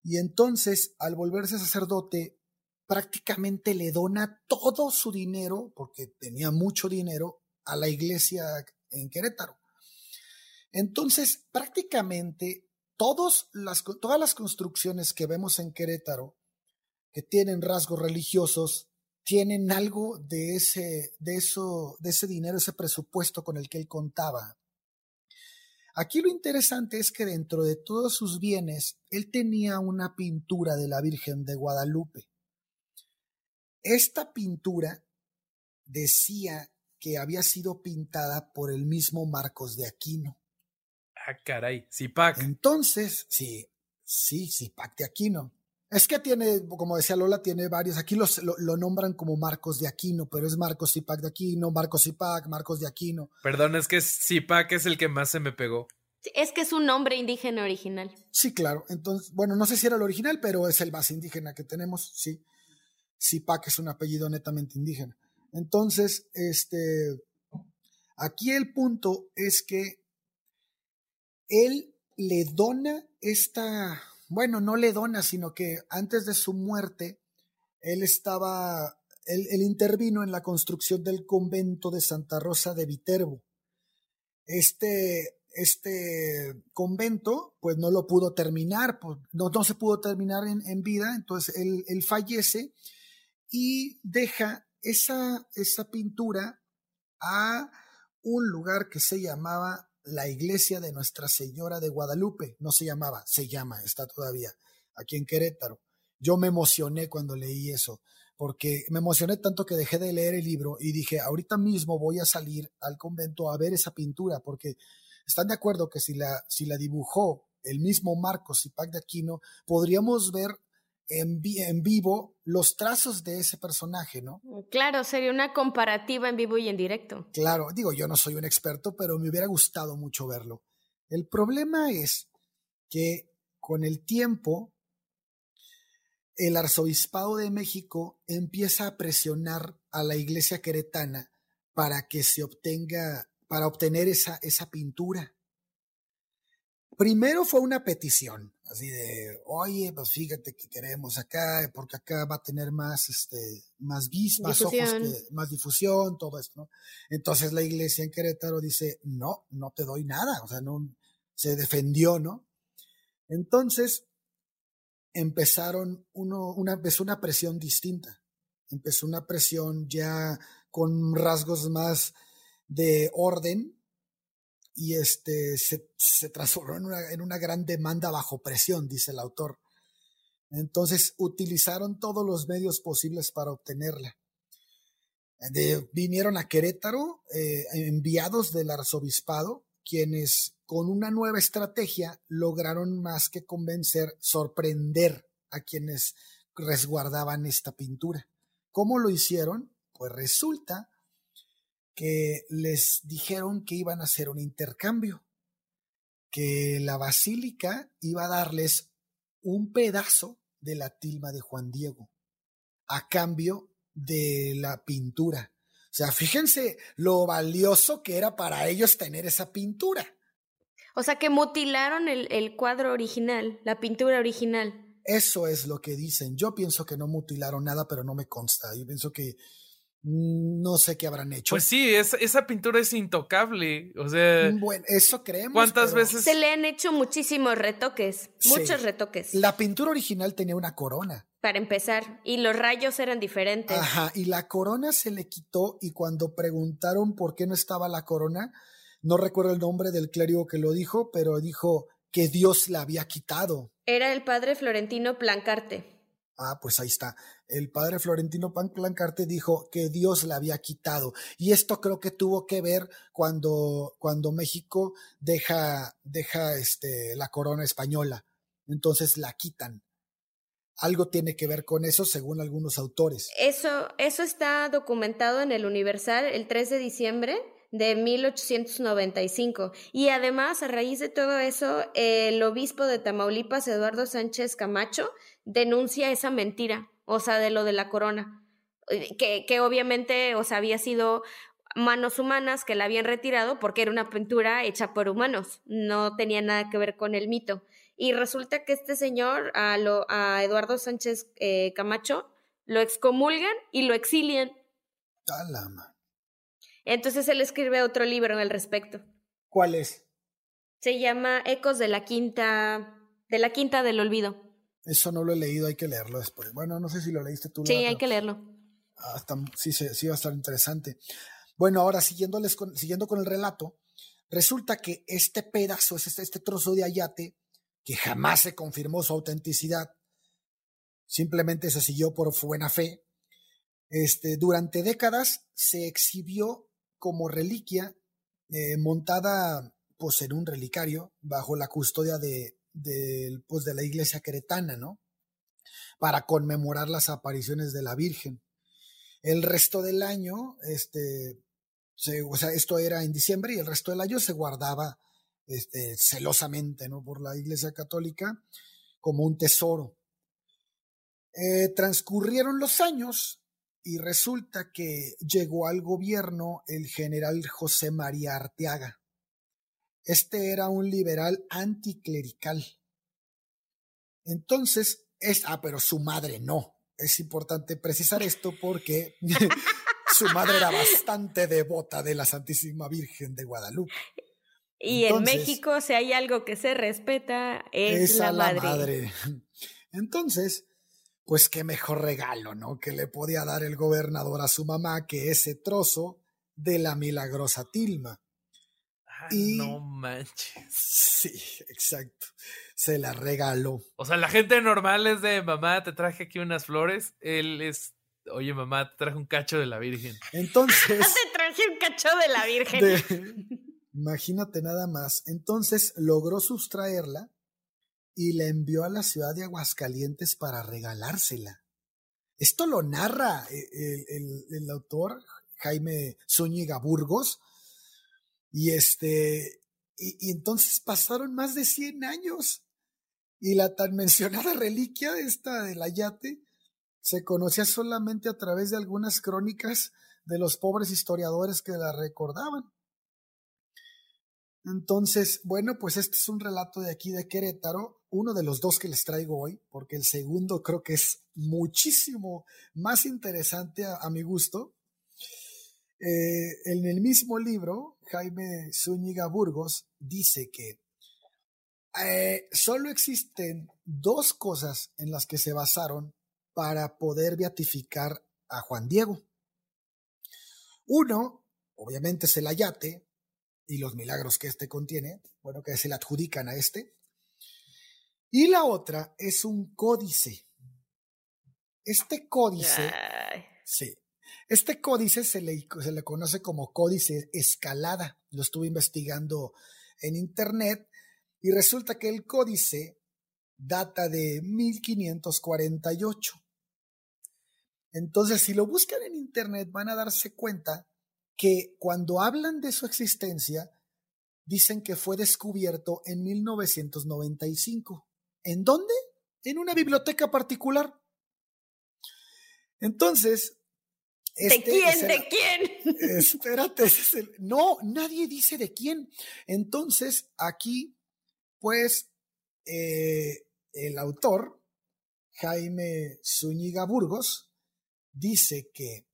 Y entonces, al volverse sacerdote, prácticamente le dona todo su dinero, porque tenía mucho dinero, a la iglesia en Querétaro. Entonces, prácticamente todas las construcciones que vemos en Querétaro, que tienen rasgos religiosos, tienen algo de ese, de eso, de ese dinero, ese presupuesto con el que él contaba. Aquí lo interesante es que dentro de todos sus bienes, él tenía una pintura de la Virgen de Guadalupe. Esta pintura decía que había sido pintada por el mismo Marcos de Aquino. Ah, caray, Zipac. Entonces, sí, sí, Zipac de Aquino. Es que tiene, como decía Lola, tiene varios. Aquí los, lo, nombran como Marcos de Aquino, pero es Marcos Zipac de Aquino, Marcos Zipac, Marcos de Aquino. Perdón, es que Zipac es el que más se me pegó. Es que es un nombre indígena original. Sí, claro. Entonces, bueno, no sé si era el original, pero es el más indígena que tenemos, sí. Zipac es un apellido netamente indígena. Entonces, este, aquí el punto es que él le dona esta, bueno, no le dona, sino que antes de su muerte, él estaba, él, intervino en la construcción del convento de Santa Rosa de Viterbo. Este, este convento, pues no lo pudo terminar, pues, no, se pudo terminar en, vida, entonces él, él, fallece y deja esa, esa pintura a un lugar que se llamaba la iglesia de Nuestra Señora de Guadalupe. No se llamaba, se llama, está todavía aquí en Querétaro. Yo me emocioné cuando leí eso, porque me emocioné tanto que dejé de leer el libro y dije, ahorita mismo voy a salir al convento a ver esa pintura, porque están de acuerdo que si la, si la dibujó el mismo Marcos y Pac de Aquino, podríamos ver en, en, vivo los trazos de ese personaje, ¿no? Claro, sería una comparativa en vivo y en directo. Claro, digo, yo no soy un experto, pero me hubiera gustado mucho verlo. El problema es que con el tiempo, el arzobispado de México empieza a presionar a la iglesia queretana para que se obtenga, para obtener esa, esa pintura. Primero fue una petición, así de, oye, pues fíjate que queremos acá, porque acá va a tener más, este, más vis, más ojos, más difusión, todo esto, ¿no? Entonces la iglesia en Querétaro dice, no, no te doy nada, o sea, no, se defendió, ¿no? Entonces empezaron uno, una, empezó una presión distinta, empezó una presión ya con rasgos más de orden, y este, se, se transformó en una, gran demanda bajo presión, dice el autor. Entonces utilizaron todos los medios posibles para obtenerla. vinieron a Querétaro eh, enviados del arzobispado, quienes con una nueva estrategia lograron más que convencer, sorprender a quienes resguardaban esta pintura. ¿Cómo lo hicieron? Pues resulta que les dijeron que iban a hacer un intercambio, que la basílica iba a darles un pedazo de la tilma de Juan Diego a cambio de la pintura. O sea, fíjense lo valioso que era para ellos tener esa pintura. O sea, que mutilaron el, el cuadro original, la pintura original. Eso es lo que dicen. Yo pienso que no mutilaron nada, pero no me consta. Yo pienso que no sé qué habrán hecho. Pues sí, esa pintura es intocable. O sea. Mm, bueno, eso creemos. ¿Cuántas veces? Se le han hecho muchísimos retoques. Muchos retoques. La pintura original tenía una corona. Para empezar. Y los rayos eran diferentes. Ajá. Y la corona se le quitó. Y cuando preguntaron por qué no estaba la corona, no recuerdo el nombre del clérigo que lo dijo, pero dijo que Dios la había quitado. Era el padre Florentino Plancarte. Ah, pues ahí está. El padre Florentino Plancarte dijo que Dios la había quitado. Y esto creo que tuvo que ver cuando, cuando México deja, deja este, la corona española. Entonces la quitan. Algo tiene que ver con eso, según algunos autores. Eso, eso está documentado en el Universal el 3 de diciembre de 1895. Y además, a raíz de todo eso, el obispo de Tamaulipas, Eduardo Sánchez Camacho, denuncia esa mentira, o sea, de lo de la corona, eh, que, que obviamente, o sea, había sido manos humanas que la habían retirado porque era una pintura hecha por humanos, no tenía nada que ver con el mito. Y resulta que este señor, a, lo, a Eduardo Sánchez eh, Camacho, lo excomulgan y lo exilian. Entonces él escribe otro libro al respecto. ¿Cuál es? Se llama Ecos de la Quinta, de la Quinta del Olvido. Eso no lo he leído, hay que leerlo después. Bueno, no sé si lo leíste tú. Sí, hay que leerlo. Ah, sí, sí, va a estar interesante. Bueno, ahora siguiéndoles con, siguiendo con el relato, resulta que este pedazo, este, este trozo de ayate, que jamás se confirmó su autenticidad, simplemente se siguió por buena fe, este, durante décadas se exhibió como reliquia eh, montada pues, en un relicario bajo la custodia de de, pues, de la iglesia cretana, ¿no? Para conmemorar las apariciones de la Virgen. El resto del año, este, o sea, esto era en diciembre y el resto del año se guardaba este, celosamente, ¿no? Por la iglesia católica como un tesoro. Eh, transcurrieron los años y resulta que llegó al gobierno el general José María Arteaga. Este era un liberal anticlerical. Entonces, es, ah, pero su madre no. Es importante precisar esto porque su madre era bastante devota de la Santísima Virgen de Guadalupe. Y en México, si hay algo que se respeta, es, la, madre. la madre. Entonces, pues qué mejor regalo, ¿no? Que le podía dar el gobernador a su mamá que ese trozo de la milagrosa tilma no manches. Sí, exacto. Se la regaló. O sea, la gente normal es de mamá, te traje aquí unas flores. Él es, oye, mamá, te traje un cacho de la Virgen. Entonces. te traje un cacho de la Virgen. imagínate nada más. Entonces logró sustraerla y la envió a la ciudad de Aguascalientes para regalársela. Esto lo narra eh, el, el autor Jaime Zúñiga Burgos y este, y, entonces pasaron más de 100 años y la tan mencionada reliquia esta del ayate se conocía solamente a través de algunas crónicas de los pobres historiadores que la recordaban. Entonces, bueno, pues este es un relato de aquí de Querétaro, uno de los dos que les traigo hoy, porque el segundo creo que es muchísimo más interesante a mi gusto. Eh, en el mismo libro, Jaime Zúñiga Burgos dice que eh, solo existen dos cosas en las que se basaron para poder beatificar a Juan Diego. Uno, obviamente, es el ayate y los milagros que éste contiene, bueno, que se le adjudican a este. Y la otra es un códice. Este códice, sí, este códice se le, se le conoce como códice escalada. Lo estuve investigando en internet y resulta que el códice data de 1548. Entonces, si lo buscan en Internet, van a darse cuenta que cuando hablan de su existencia, dicen que fue descubierto en 1995. ¿En dónde? En una biblioteca particular. Entonces... ¿De este quién? ¿De quién? Espérate, no, nadie dice de quién. Entonces, aquí, pues, eh, el autor, Jaime Zúñiga Burgos, dice que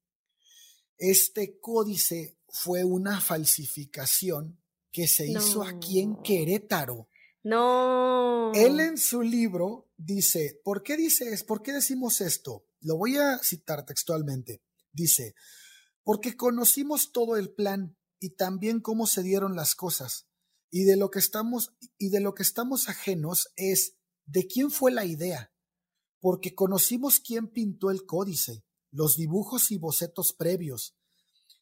este códice fue una falsificación que se hizo aquí en Querétaro. No. Él en su libro dice, ¿por qué dices, por qué decimos esto? Lo voy a citar textualmente. Dice, porque conocimos todo el plan y también cómo se dieron las cosas. Y de lo que estamos y de lo que estamos ajenos es de quién fue la idea, porque conocimos quién pintó el códice, los dibujos y bocetos previos,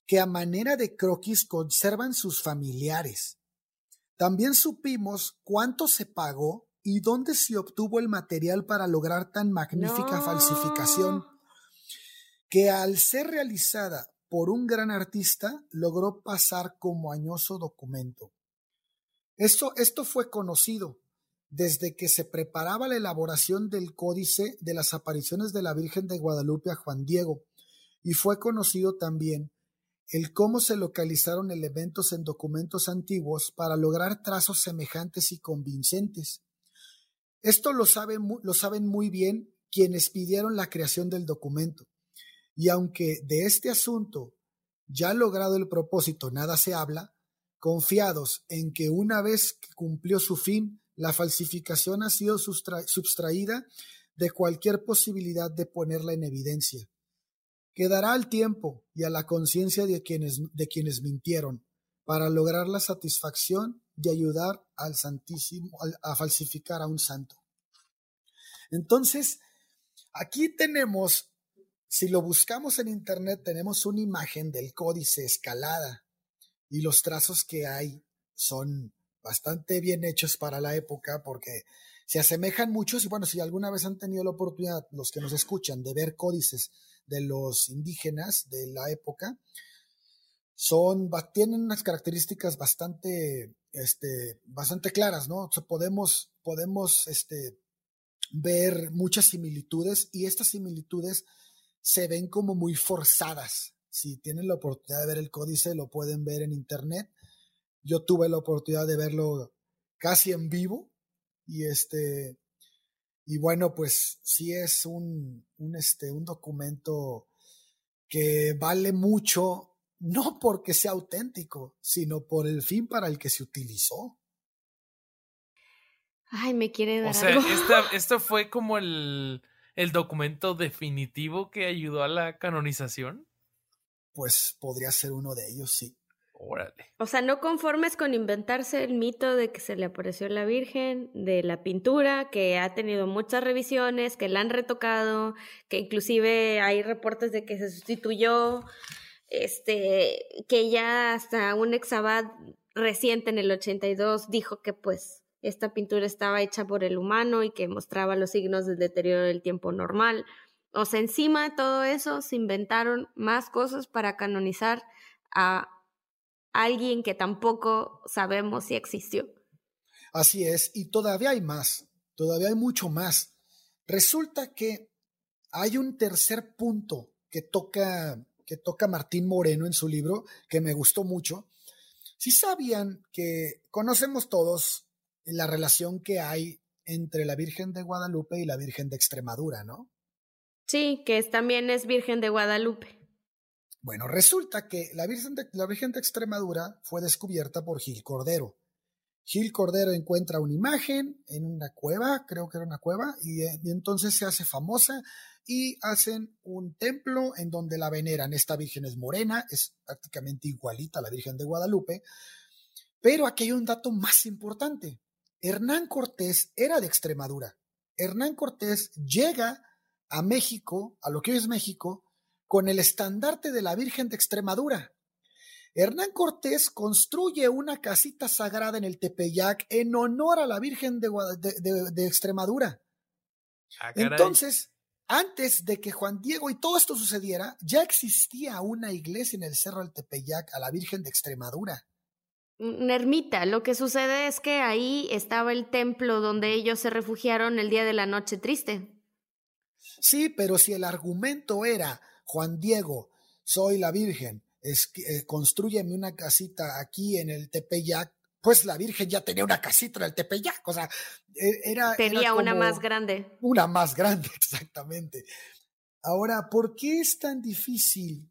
que a manera de croquis conservan sus familiares. También supimos cuánto se pagó y dónde se obtuvo el material para lograr tan magnífica falsificación, que al ser realizada por un gran artista logró pasar como añoso documento. Esto, esto fue conocido desde que se preparaba la elaboración del códice de las apariciones de la Virgen de Guadalupe a Juan Diego, y fue conocido también el cómo se localizaron elementos en documentos antiguos para lograr trazos semejantes y convincentes. Esto lo lo saben muy bien quienes pidieron la creación del documento. Y aunque de este asunto ya logrado el propósito nada se habla, confiados en que una vez que cumplió su fin, la falsificación ha sido sustraída de cualquier posibilidad de ponerla en evidencia. Quedará al tiempo y a la conciencia de quienes, de quienes mintieron para lograr la satisfacción de ayudar al Santísimo a falsificar a un santo. Entonces, aquí tenemos, si lo buscamos en Internet, tenemos una imagen del códice escalada y los trazos que hay son bastante bien hechos para la época porque se asemejan muchos y bueno, si alguna vez han tenido la oportunidad, los que nos escuchan, de ver códices de los indígenas de la época, son, tienen unas características bastante, este, bastante claras, ¿no? podemos, podemos, este, ver muchas similitudes y estas similitudes se ven como muy forzadas. Si tienen la oportunidad de ver el códice, lo pueden ver en internet. Yo tuve la oportunidad de verlo casi en vivo y este y bueno pues sí es un, un, este, un documento que vale mucho no porque sea auténtico sino por el fin para el que se utilizó. Ay me quiere dar o sea esto fue como el el documento definitivo que ayudó a la canonización pues podría ser uno de ellos sí. O sea, no conformes con inventarse el mito de que se le apareció la Virgen, de la pintura, que ha tenido muchas revisiones, que la han retocado, que inclusive hay reportes de que se sustituyó, este, que ya hasta un exabad reciente en el 82 dijo que pues esta pintura estaba hecha por el humano y que mostraba los signos del deterioro del tiempo normal. O sea, encima de todo eso se inventaron más cosas para canonizar a alguien que tampoco sabemos si existió. Así es, y todavía hay más, todavía hay mucho más. Resulta que hay un tercer punto que toca, que toca Martín Moreno en su libro, que me gustó mucho. Si sabían que conocemos todos la relación que hay entre la Virgen de Guadalupe y la Virgen de Extremadura, ¿no? Sí, que también es Virgen de Guadalupe. Bueno, resulta que la Virgen, de, la Virgen de Extremadura fue descubierta por Gil Cordero. Gil Cordero encuentra una imagen en una cueva, creo que era una cueva, y, y, entonces se hace famosa y hacen un templo en donde la veneran. Esta Virgen es morena, es prácticamente igualita a la Virgen de Guadalupe, pero aquí hay un dato más importante. Hernán Cortés era de Extremadura. Hernán Cortés llega a México, a lo que hoy es México, con el estandarte de la Virgen de Extremadura. Hernán Cortés construye una casita sagrada en el Tepeyac en honor a la Virgen de, Extremadura. Ah, Entonces, antes de que Juan Diego y todo esto sucediera, ya existía una iglesia en el Cerro del Tepeyac a la Virgen de Extremadura. Una ermita. Lo que sucede es que ahí estaba el templo donde ellos se refugiaron el día de la noche triste. Sí, pero si el argumento era, Juan Diego, soy la Virgen, es eh, construyeme una casita aquí en el Tepeyac, pues la Virgen ya tenía una casita en el Tepeyac, o sea, e, era... Tenía una más grande. Una más grande, exactamente. Ahora, ¿por qué es tan difícil?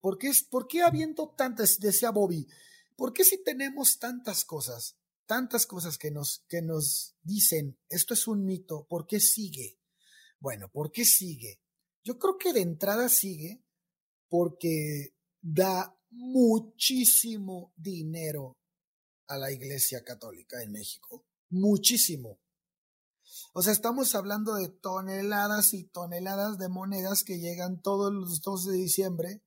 ¿Por qué, es, ¿Por qué habiendo tantas, decía Bobby, ¿por qué si tenemos tantas cosas, tantas cosas que nos, que nos dicen, esto es un mito, ¿por qué sigue? Bueno, ¿por qué sigue? Yo creo que de entrada sigue porque da muchísimo dinero a la Iglesia Católica en México. Muchísimo. O sea, estamos hablando de toneladas y toneladas de monedas que llegan todos los 12 de diciembre.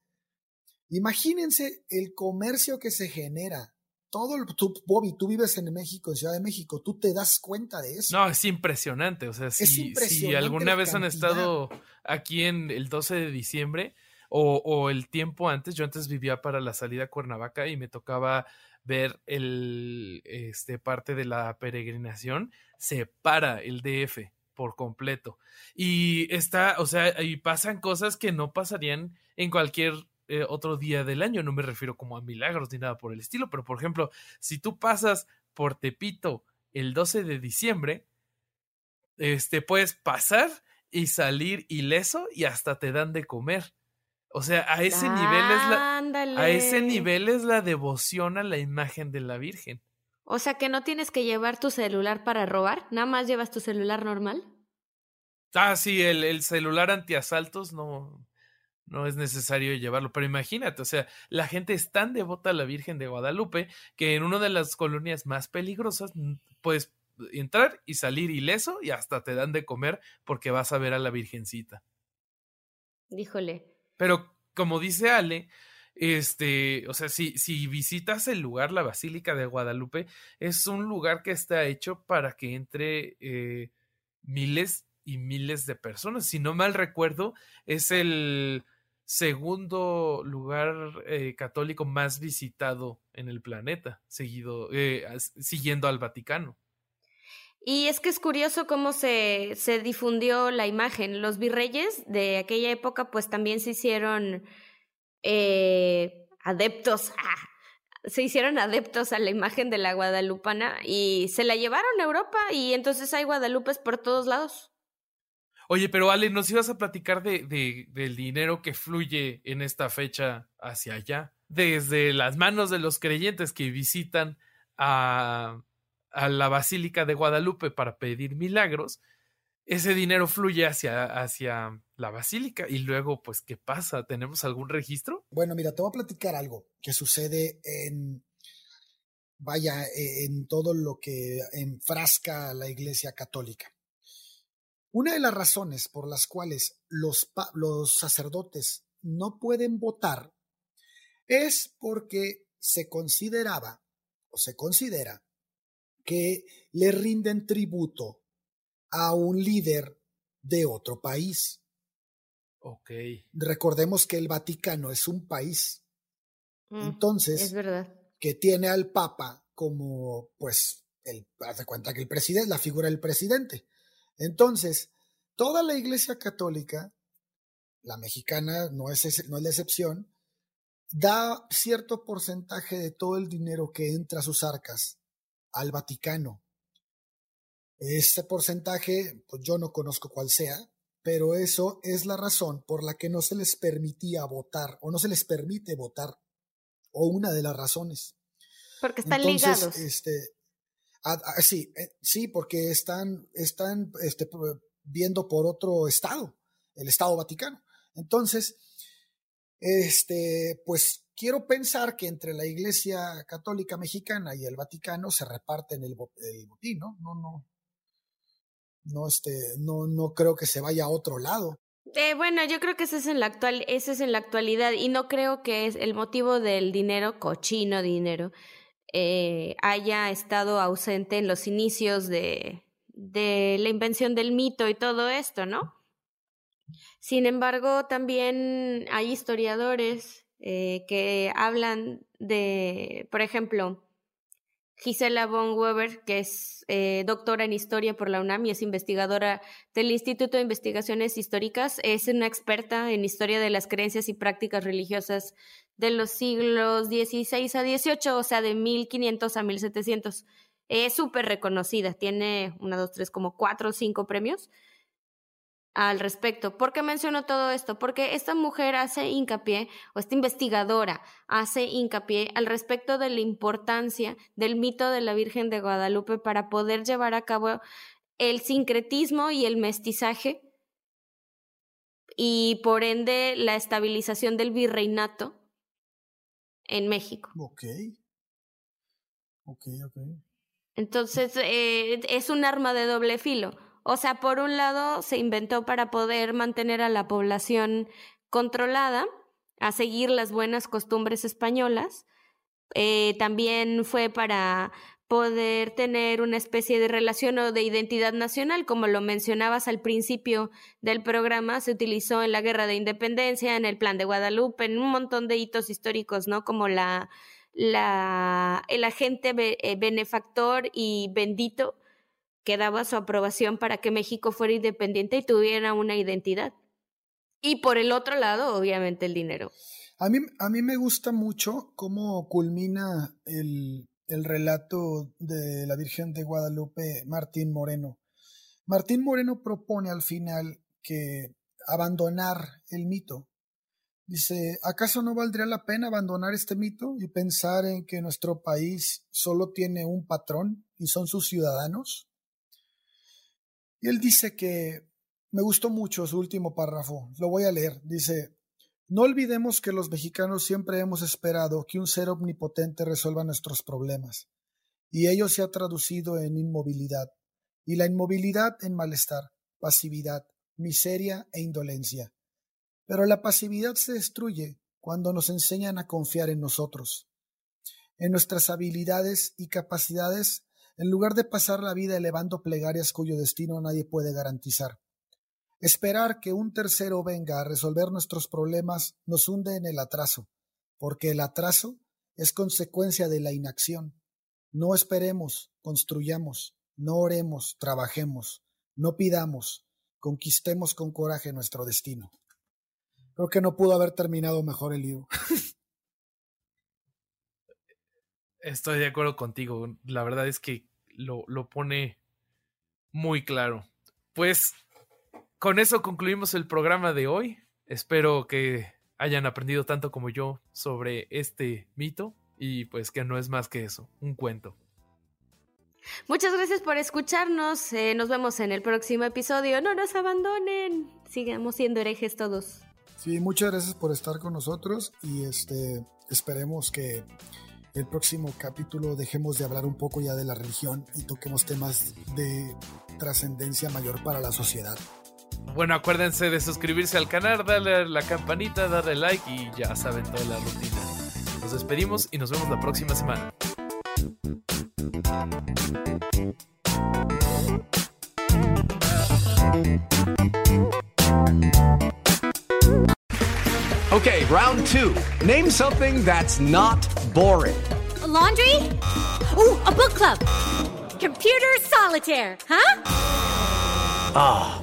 Imagínense el comercio que se genera. Todo el, tú, Bobby, tú vives en México, en Ciudad de México, tú te das cuenta de eso. No, es impresionante. O sea, si, si alguna vez han estado aquí en el 12 de diciembre o, o el tiempo antes, yo antes vivía para la salida a Cuernavaca y me tocaba ver el este parte de la peregrinación, se para el DF por completo. Y está, o sea, y pasan cosas que no pasarían en cualquier eh, otro día del año. No me refiero como a milagros ni nada por el estilo, pero por ejemplo, si tú pasas por Tepito el 12 de diciembre, este puedes pasar y salir ileso y hasta te dan de comer. O sea, a ese nivel es la a ese nivel es la devoción a la imagen de la Virgen. O sea, que no tienes que llevar tu celular para robar, nada más llevas tu celular normal. Ah, sí, el, el celular antiasaltos no, no es necesario llevarlo. Pero imagínate, o sea, la gente es tan devota a la Virgen de Guadalupe que en una de las colonias más peligrosas puedes entrar y salir ileso y hasta te dan de comer porque vas a ver a la Virgencita. Díjole. Pero como dice Ale, este, o sea, si, si visitas el lugar, la Basílica de Guadalupe, es un lugar que está hecho para que entre eh, miles y miles de personas. Si no mal recuerdo, es el segundo lugar eh, católico más visitado en el planeta, seguido, eh, siguiendo al Vaticano. Y es que es curioso cómo se, se difundió la imagen. Los virreyes de aquella época pues también se hicieron eh, adeptos, se hicieron adeptos a la imagen de la guadalupana y se la llevaron a Europa y entonces hay guadalupes por todos lados. Oye, pero Ale, nos ibas a platicar de, de, del dinero que fluye en esta fecha hacia allá, desde las manos de los creyentes que visitan a, a la Basílica de Guadalupe para pedir milagros, ese dinero fluye hacia, hacia la basílica y luego, pues, ¿qué pasa? ¿Tenemos algún registro? Bueno, mira, te voy a platicar algo que sucede en, vaya, en todo lo que enfrasca la Iglesia Católica. Una de las razones por las cuales los, los sacerdotes no pueden votar es porque se consideraba o se considera que le rinden tributo a un líder de otro país. Ok. Recordemos que el Vaticano es un país. Mm, Entonces, es verdad. que tiene al Papa como, pues, el, hace cuenta que el presidente, la figura del presidente. Entonces, toda la Iglesia Católica, la mexicana no es, no es la excepción, da cierto porcentaje de todo el dinero que entra a sus arcas al Vaticano. Este porcentaje, pues yo no conozco cuál sea, pero eso es la razón por la que no se les permitía votar o no se les permite votar, o una de las razones. Porque están ligados. Este, sí, eh, sí, porque están, están este, viendo por otro estado, el Estado Vaticano. Entonces, este, pues quiero pensar que entre la Iglesia Católica Mexicana y el Vaticano se reparten el, el botín, ¿no? No, no, no, este, no, no creo que se vaya a otro lado. Eh, bueno, yo creo que ese es en la actual, ese es en la actualidad y no creo que es el motivo del dinero, cochino dinero, eh, haya estado ausente en los inicios de, la invención del mito y todo esto, ¿no? Sin embargo, también hay historiadores eh, que hablan de, por ejemplo, Gisela von Weber, que es eh, doctora en historia por la UNAM y es investigadora del Instituto de Investigaciones Históricas. Es una experta en historia de las creencias y prácticas religiosas de los siglos XVI a XVIII, o sea, de 1500 a 1700. Es súper reconocida, tiene una, dos, tres, como cuatro o cinco premios al respecto. ¿Por qué menciono todo esto? Porque esta mujer hace hincapié, o esta investigadora hace hincapié al respecto de la importancia del mito de la Virgen de Guadalupe para poder llevar a cabo el sincretismo y el mestizaje y por ende la estabilización del virreinato en México. Ok. Ok, ok. Entonces, eh, es un arma de doble filo o sea, por un lado se inventó para poder mantener a la población controlada, a seguir las buenas costumbres españolas. Eh, también fue para poder tener una especie de relación o de identidad nacional, como lo mencionabas al principio del programa, se utilizó en la Guerra de Independencia, en el Plan de Guadalupe, en un montón de hitos históricos, ¿no? Como la, la el agente eh, benefactor y bendito que daba su aprobación para que México fuera independiente y tuviera una identidad. Y por el otro lado, obviamente, el dinero. A mí, a mí me gusta mucho cómo culmina el, el relato de la Virgen de Guadalupe Martín Moreno. Martín Moreno propone al final que abandonar el mito. Dice, ¿acaso no valdría la pena abandonar este mito y pensar en que nuestro país solo tiene un patrón y son sus ciudadanos? Y él dice que me gustó mucho su último párrafo, lo voy a leer. Dice, no olvidemos que los mexicanos siempre hemos esperado que un ser omnipotente resuelva nuestros problemas, y ello se ha traducido en inmovilidad, y la inmovilidad en malestar, pasividad, miseria e indolencia. Pero la pasividad se destruye cuando nos enseñan a confiar en nosotros, en nuestras habilidades y capacidades en lugar de pasar la vida elevando plegarias cuyo destino nadie puede garantizar. Esperar que un tercero venga a resolver nuestros problemas nos hunde en el atraso, porque el atraso es consecuencia de la inacción. No esperemos, construyamos, no oremos, trabajemos, no pidamos, conquistemos con coraje nuestro destino. Creo que no pudo haber terminado mejor el libro. Estoy de acuerdo contigo. La verdad es que lo, lo pone muy claro. Pues con eso concluimos el programa de hoy. Espero que hayan aprendido tanto como yo sobre este mito y pues que no es más que eso, un cuento. Muchas gracias por escucharnos. Eh, nos vemos en el próximo episodio. No nos abandonen. Sigamos siendo herejes todos. Sí, muchas gracias por estar con nosotros y este esperemos que el próximo capítulo dejemos de hablar un poco ya de la religión y toquemos temas de trascendencia mayor para la sociedad. Bueno, acuérdense de suscribirse al canal, darle a la campanita, darle like y ya saben toda la rutina. Nos despedimos y nos vemos la próxima semana. Okay, round two. Name something that's not boring. A laundry? Ooh, a book club. Computer solitaire, huh? Ah, oh,